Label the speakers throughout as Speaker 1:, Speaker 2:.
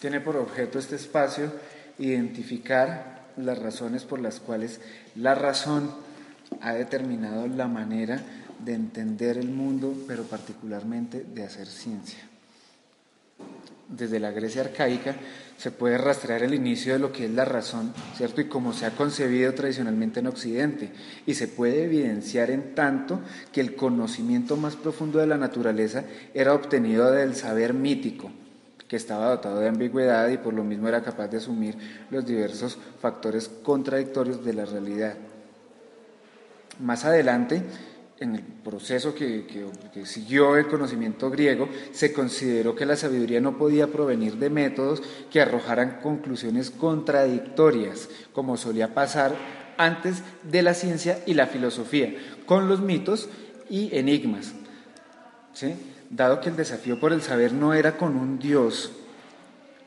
Speaker 1: Tiene por objeto este espacio identificar las razones por las cuales la razón ha determinado la manera de entender el mundo, pero particularmente de hacer ciencia. Desde la Grecia arcaica se puede rastrear el inicio de lo que es la razón, ¿cierto? Y cómo se ha concebido tradicionalmente en Occidente. Y se puede evidenciar en tanto que el conocimiento más profundo de la naturaleza era obtenido del saber mítico, que estaba dotado de ambigüedad y por lo mismo era capaz de asumir los diversos factores contradictorios de la realidad. Más adelante, en el proceso que, siguió el conocimiento griego, se consideró que la sabiduría no podía provenir de métodos que arrojaran conclusiones contradictorias, como solía pasar antes de la ciencia y la filosofía, con los mitos y enigmas. Dado que el desafío por el saber no era con un Dios,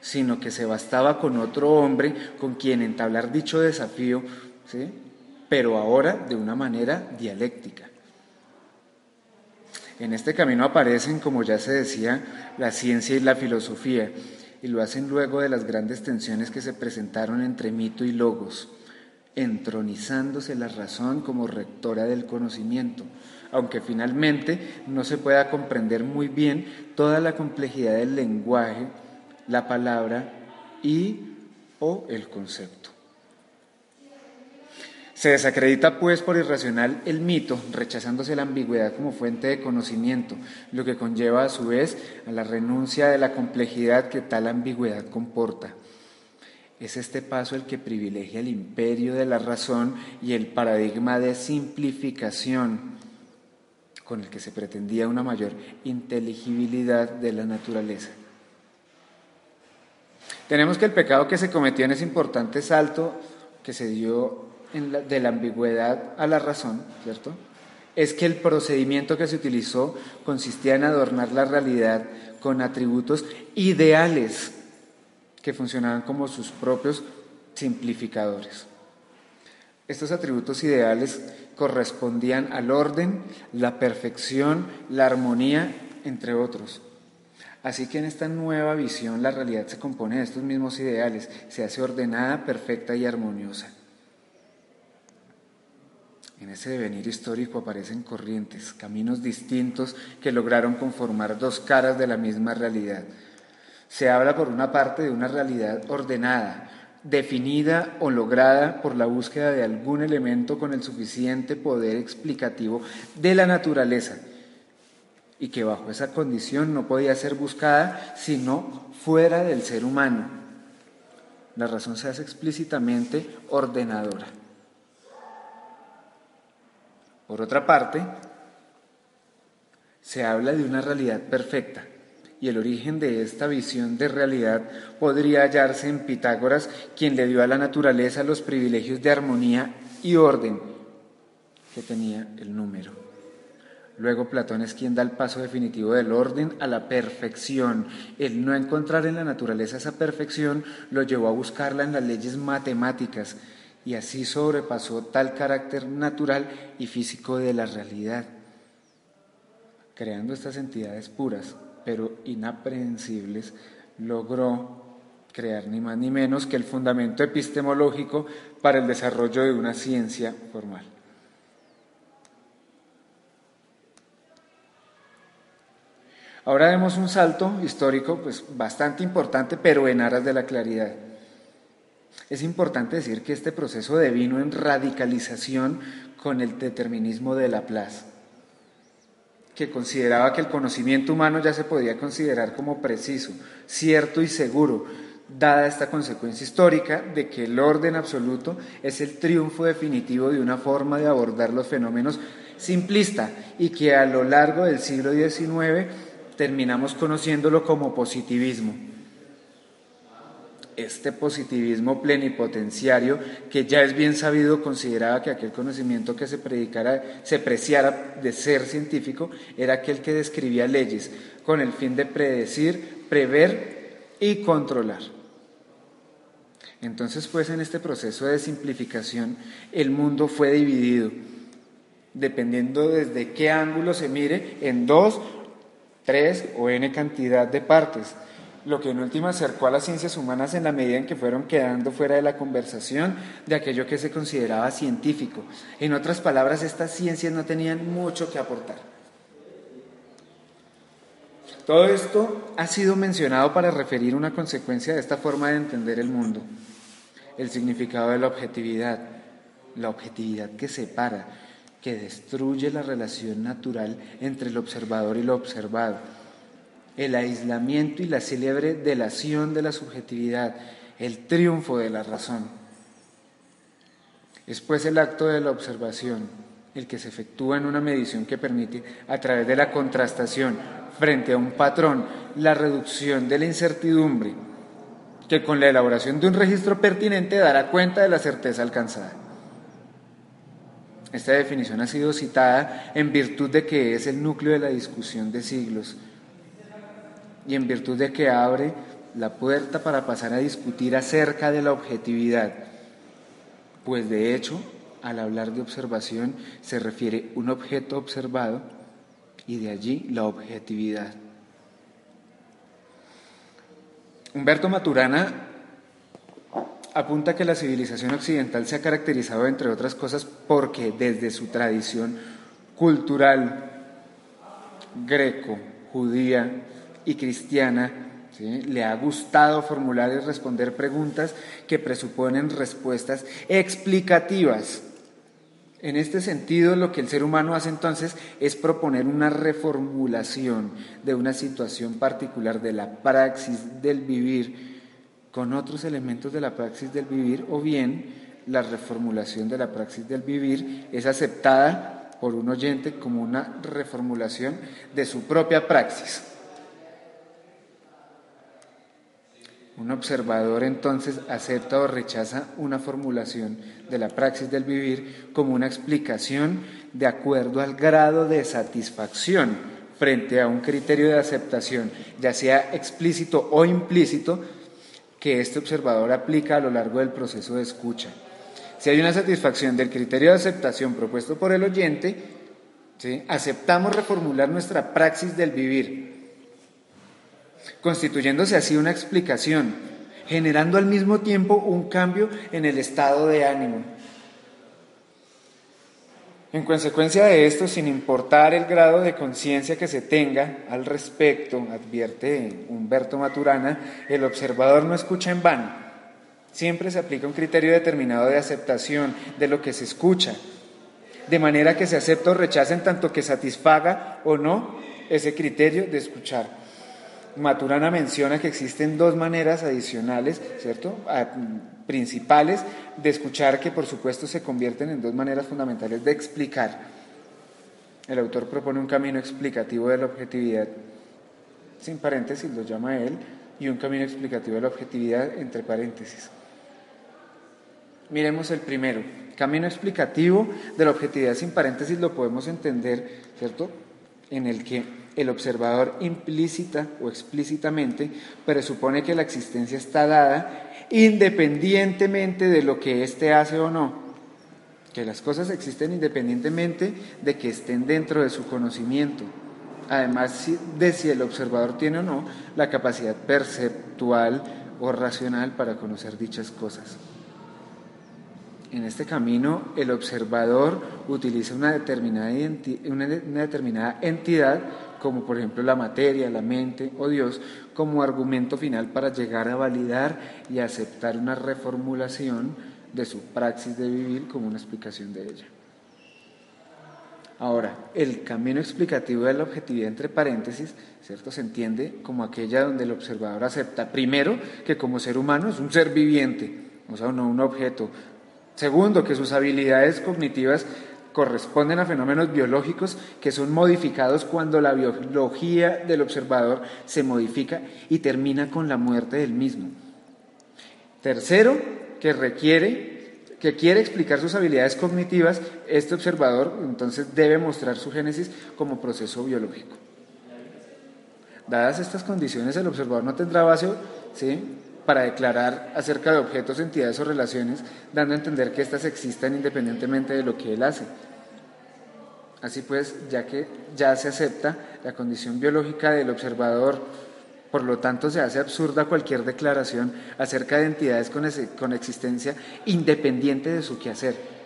Speaker 1: sino que se bastaba con otro hombre con quien entablar dicho desafío, pero ahora de una manera dialéctica. En este camino aparecen, como ya se decía, la ciencia y la filosofía, y lo hacen luego de las grandes tensiones que se presentaron entre mito y logos, entronizándose la razón como rectora del conocimiento, aunque finalmente no se pueda comprender muy bien toda la complejidad del lenguaje, la palabra y o el concepto. Se desacredita pues por irracional el mito, rechazándose la ambigüedad como fuente de conocimiento, lo que conlleva a su vez a la renuncia de la complejidad que tal ambigüedad comporta. Es este paso el que privilegia el imperio de la razón y el paradigma de simplificación con el que se pretendía una mayor inteligibilidad de la naturaleza. Tenemos que el pecado que se cometió en ese importante salto que se dio de la ambigüedad a la razón, ¿cierto? Es que el procedimiento que se utilizó consistía en adornar la realidad con atributos ideales que funcionaban como sus propios simplificadores. Estos atributos ideales correspondían al orden, la perfección, la armonía, entre otros. Así que en esta nueva visión la realidad se compone de estos mismos ideales, se hace ordenada, perfecta y armoniosa. En ese devenir histórico aparecen corrientes, caminos distintos que lograron conformar dos caras de la misma realidad. Se habla por una parte de una realidad ordenada, definida o lograda por la búsqueda de algún elemento con el suficiente poder explicativo de la naturaleza y que bajo esa condición no podía ser buscada sino fuera del ser humano. La razón se hace explícitamente ordenadora. Por otra parte, se habla de una realidad perfecta y el origen de esta visión de realidad podría hallarse en Pitágoras, quien le dio a la naturaleza los privilegios de armonía y orden que tenía el número. Luego Platón es quien da el paso definitivo del orden a la perfección. El no encontrar en la naturaleza esa perfección lo llevó a buscarla en las leyes matemáticas y así sobrepasó tal carácter natural y físico de la realidad, creando estas entidades puras, pero inaprehensibles, logró crear ni más ni menos que el fundamento epistemológico para el desarrollo de una ciencia formal. Ahora vemos un salto histórico pues, bastante importante, pero en aras de la claridad. Es importante decir que este proceso devino en radicalización con el determinismo de Laplace, que consideraba que el conocimiento humano ya se podía considerar como preciso, cierto y seguro, dada esta consecuencia histórica de que el orden absoluto es el triunfo definitivo de una forma de abordar los fenómenos simplista y que a lo largo del siglo XIX terminamos conociéndolo como positivismo este positivismo plenipotenciario, que ya es bien sabido, consideraba que aquel conocimiento que se predicara, se preciara de ser científico, era aquel que describía leyes con el fin de predecir, prever y controlar. Entonces, pues, en este proceso de simplificación, el mundo fue dividido, dependiendo desde qué ángulo se mire, en dos, tres o n cantidad de partes lo que en última acercó a las ciencias humanas en la medida en que fueron quedando fuera de la conversación de aquello que se consideraba científico. En otras palabras, estas ciencias no tenían mucho que aportar. Todo esto ha sido mencionado para referir una consecuencia de esta forma de entender el mundo, el significado de la objetividad, la objetividad que separa, que destruye la relación natural entre el observador y lo observado, el aislamiento y la célebre delación de la subjetividad, el triunfo de la razón. Es pues el acto de la observación, el que se efectúa en una medición que permite, a través de la contrastación frente a un patrón, la reducción de la incertidumbre, que con la elaboración de un registro pertinente dará cuenta de la certeza alcanzada. Esta definición ha sido citada en virtud de que es el núcleo de la discusión de siglos y en virtud de que abre la puerta para pasar a discutir acerca de la objetividad, pues de hecho, al hablar de observación se refiere un objeto observado y de allí la objetividad. Humberto Maturana apunta que la civilización occidental se ha caracterizado, entre otras cosas, porque desde su tradición cultural greco, judía y cristiana, le ha gustado formular y responder preguntas que presuponen respuestas explicativas. En este sentido, lo que el ser humano hace entonces es proponer una reformulación de una situación particular de la praxis del vivir con otros elementos de la praxis del vivir o bien la reformulación de la praxis del vivir es aceptada por un oyente como una reformulación de su propia praxis. Un observador entonces acepta o rechaza una formulación de la praxis del vivir como una explicación de acuerdo al grado de satisfacción frente a un criterio de aceptación, ya sea explícito o implícito, que este observador aplica a lo largo del proceso de escucha. Si hay una satisfacción del criterio de aceptación propuesto por el oyente, aceptamos reformular nuestra praxis del vivir, constituyéndose así una explicación, generando al mismo tiempo un cambio en el estado de ánimo. En consecuencia de esto, sin importar el grado de conciencia que se tenga al respecto, advierte Humberto Maturana, el observador no escucha en vano. Siempre se aplica un criterio determinado de aceptación de lo que se escucha, de manera que se acepta o rechaza en tanto que satisfaga o no ese criterio de escuchar. Maturana menciona que existen dos maneras adicionales, ¿cierto? principales de escuchar que por supuesto se convierten en dos maneras fundamentales de explicar. El autor propone un camino explicativo de la objetividad, sin paréntesis lo llama él, y un camino explicativo de la objetividad entre paréntesis. Miremos el primero. Camino explicativo de la objetividad sin paréntesis lo podemos entender, ¿cierto? En el que el observador implícita o explícitamente presupone que la existencia está dada independientemente de lo que éste hace o no. Que las cosas existen independientemente de que estén dentro de su conocimiento. Además de si el observador tiene o no la capacidad perceptual o racional para conocer dichas cosas. En este camino, el observador utiliza una determinada, una determinada entidad como por ejemplo la materia, la mente o Dios, como argumento final para llegar a validar y aceptar una reformulación de su praxis de vivir como una explicación de ella. Ahora, el camino explicativo de la objetividad entre paréntesis, ¿cierto? Se entiende como aquella donde el observador acepta, primero, que como ser humano es un ser viviente, o sea, no un objeto. Segundo, que sus habilidades cognitivas corresponden a fenómenos biológicos que son modificados cuando la biología del observador se modifica y termina con la muerte del mismo. Tercero, que requiere que quiere explicar sus habilidades cognitivas, este observador entonces debe mostrar su génesis como proceso biológico. Dadas estas condiciones, el observador no tendrá base ¿sí? Para declarar acerca de objetos, entidades o relaciones, dando a entender que éstas existan independientemente de lo que él hace. Así pues, ya que ya se acepta la condición biológica del observador Por lo tanto, se hace absurda cualquier declaración acerca de entidades con, con existencia independiente de su quehacer.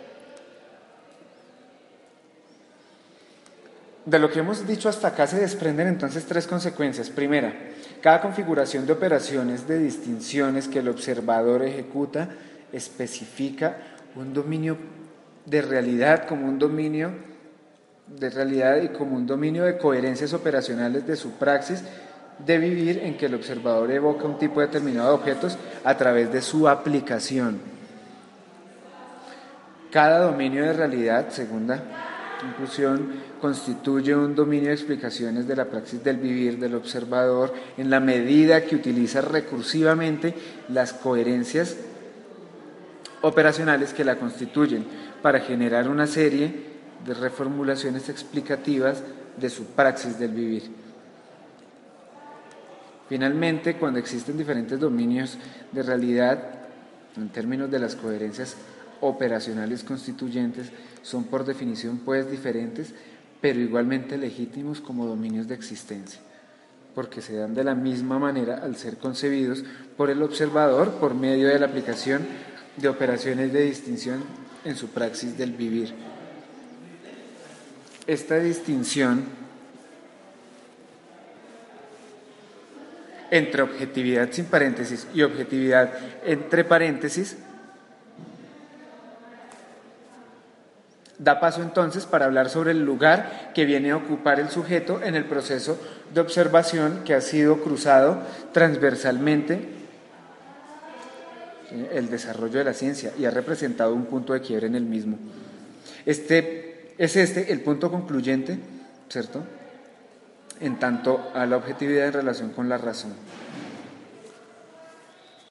Speaker 1: De lo que hemos dicho hasta acá se desprenden entonces tres consecuencias. Primera, cada configuración de operaciones de distinciones que el observador ejecuta especifica un dominio de realidad como un dominio de realidad y como un dominio de coherencias operacionales de su praxis de vivir en que el observador evoca un tipo determinado de objetos a través de su aplicación. Cada dominio de realidad, segunda conclusión, constituye un dominio de explicaciones de la praxis del vivir del observador en la medida que utiliza recursivamente las coherencias operacionales que la constituyen para generar una serie de reformulaciones explicativas de su praxis del vivir. Finalmente, cuando existen diferentes dominios de realidad, en términos de las coherencias operacionales constituyentes, son por definición pues diferentes, pero igualmente legítimos como dominios de existencia, porque se dan de la misma manera al ser concebidos por el observador por medio de la aplicación de operaciones de distinción en su praxis del vivir. Esta distinción entre objetividad sin paréntesis y objetividad entre paréntesis Da paso entonces para hablar sobre el lugar que viene a ocupar el sujeto en el proceso de observación que ha sido cruzado transversalmente el desarrollo de la ciencia y ha representado un punto de quiebre en el mismo. Este, es este el punto concluyente, ¿cierto? En tanto a la objetividad en relación con la razón.